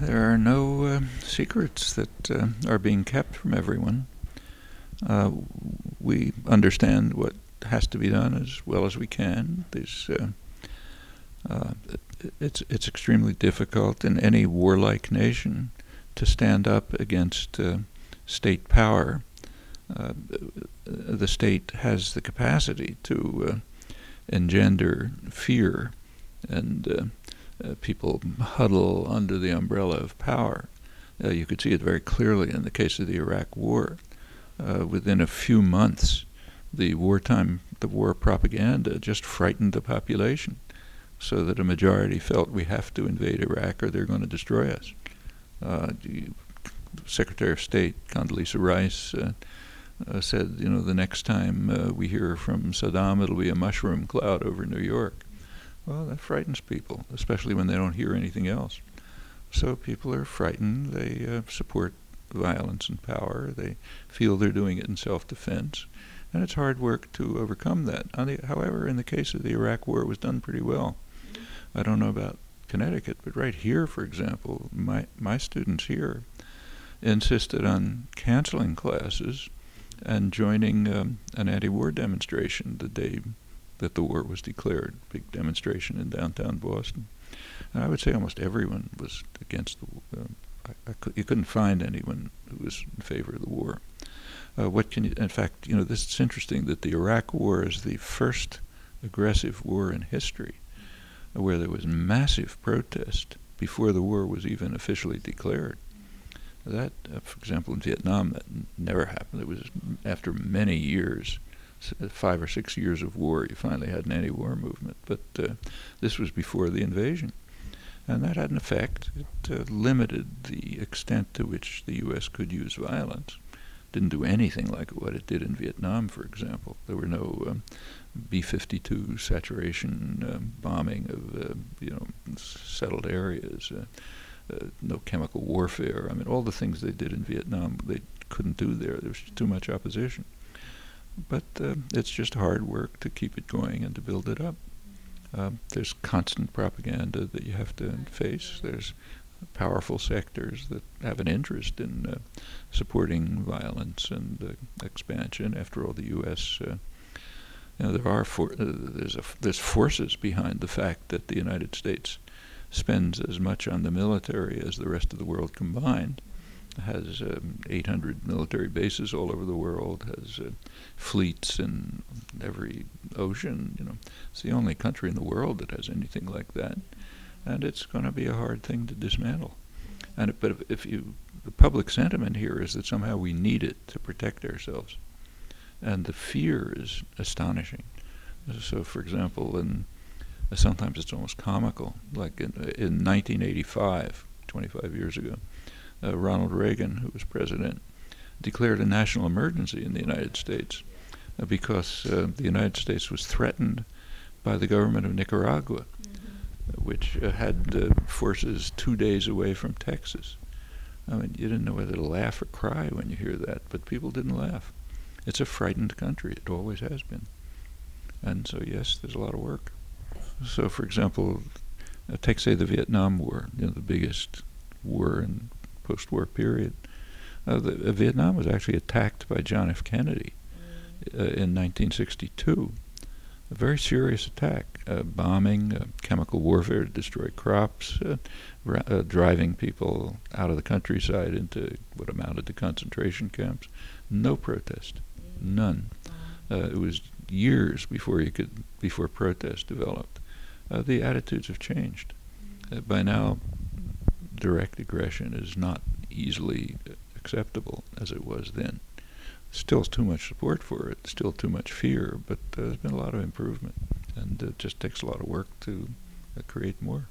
there are no uh, secrets that uh, are being kept from everyone. Uh, we understand what has to be done as well as we can. Uh, uh, it's it's extremely difficult in any warlike nation to stand up against uh, state power. the state has the capacity to engender fear and uh, people huddle under the umbrella of power. Uh, you could see it very clearly in the case of the Iraq War. Uh, within a few months, the wartime, the war propaganda just frightened the population, so that a majority felt we have to invade Iraq or they're going to destroy us. Uh, Secretary of State Condoleezza Rice uh, uh, said, you know, the next time we hear from Saddam, it'll be a mushroom cloud over New York. Well, that frightens people, especially when they don't hear anything else. So people are frightened. They uh, support violence and power. They feel they're doing it in self-defense, and it's hard work to overcome that. The, however, in the case of the Iraq War, it was done pretty well. I don't know about Connecticut, but right here, for example, my my students here insisted on canceling classes and joining um, an anti-war demonstration the day that the war was declared. Big demonstration in downtown Boston. And I would say almost everyone was against the war. Uh, I, I you couldn't find anyone who was in favor of the war. Uh, what can you, in fact, you know, this is interesting that the Iraq War is the first aggressive war in history where there was massive protest before the war was even officially declared. That, uh, for example, in Vietnam, that never happened. It was after many years five or six years of war, you finally had an anti-war movement. But uh, this was before the invasion. And that had an effect. It uh, limited the extent to which the U.S. could use violence. Didn't do anything like what it did in Vietnam, for example. There were no um, B-52 saturation um, bombing of uh, you know settled areas. Uh, uh, no chemical warfare. I mean, all the things they did in Vietnam, they couldn't do there. There was too much opposition but uh, it's just hard work to keep it going and to build it up. Um, there's constant propaganda that you have to face. There's powerful sectors that have an interest in uh, supporting violence and uh, expansion. After all, the U.S. Uh, you know, there are for, uh, there's a, there's forces behind the fact that the United States spends as much on the military as the rest of the world combined has um, 800 military bases all over the world, has uh, fleets in every ocean. You know, it's the only country in the world that has anything like that, and it's going to be a hard thing to dismantle. And but if, if you, the public sentiment here is that somehow we need it to protect ourselves, and the fear is astonishing. So, for example, in sometimes it's almost comical. Like in, in 1985, 25 years ago, uh, Ronald Reagan, who was president, declared a national emergency in the United States uh, because uh, the United States was threatened by the government of Nicaragua, mm-hmm. which uh, had uh, forces two days away from Texas. I mean, you didn't know whether to laugh or cry when you hear that, but people didn't laugh. It's a frightened country. It always has been. And so, yes, there's a lot of work. So, for example, uh, take, say, the Vietnam War, you know, the biggest war in post-war period. Uh, the, uh, Vietnam was actually attacked by John F. Kennedy uh, in 1962. A very serious attack, uh, bombing, uh, chemical warfare to destroy crops, uh, ra- driving people out of the countryside into what amounted to concentration camps. No protest, none. it was years before you could before protest developed. the attitudes have changed. by now, direct aggression is not easily acceptable as it was then. Still too much support for it, still too much fear, but uh, there's been a lot of improvement, and it just takes a lot of work to uh, create more.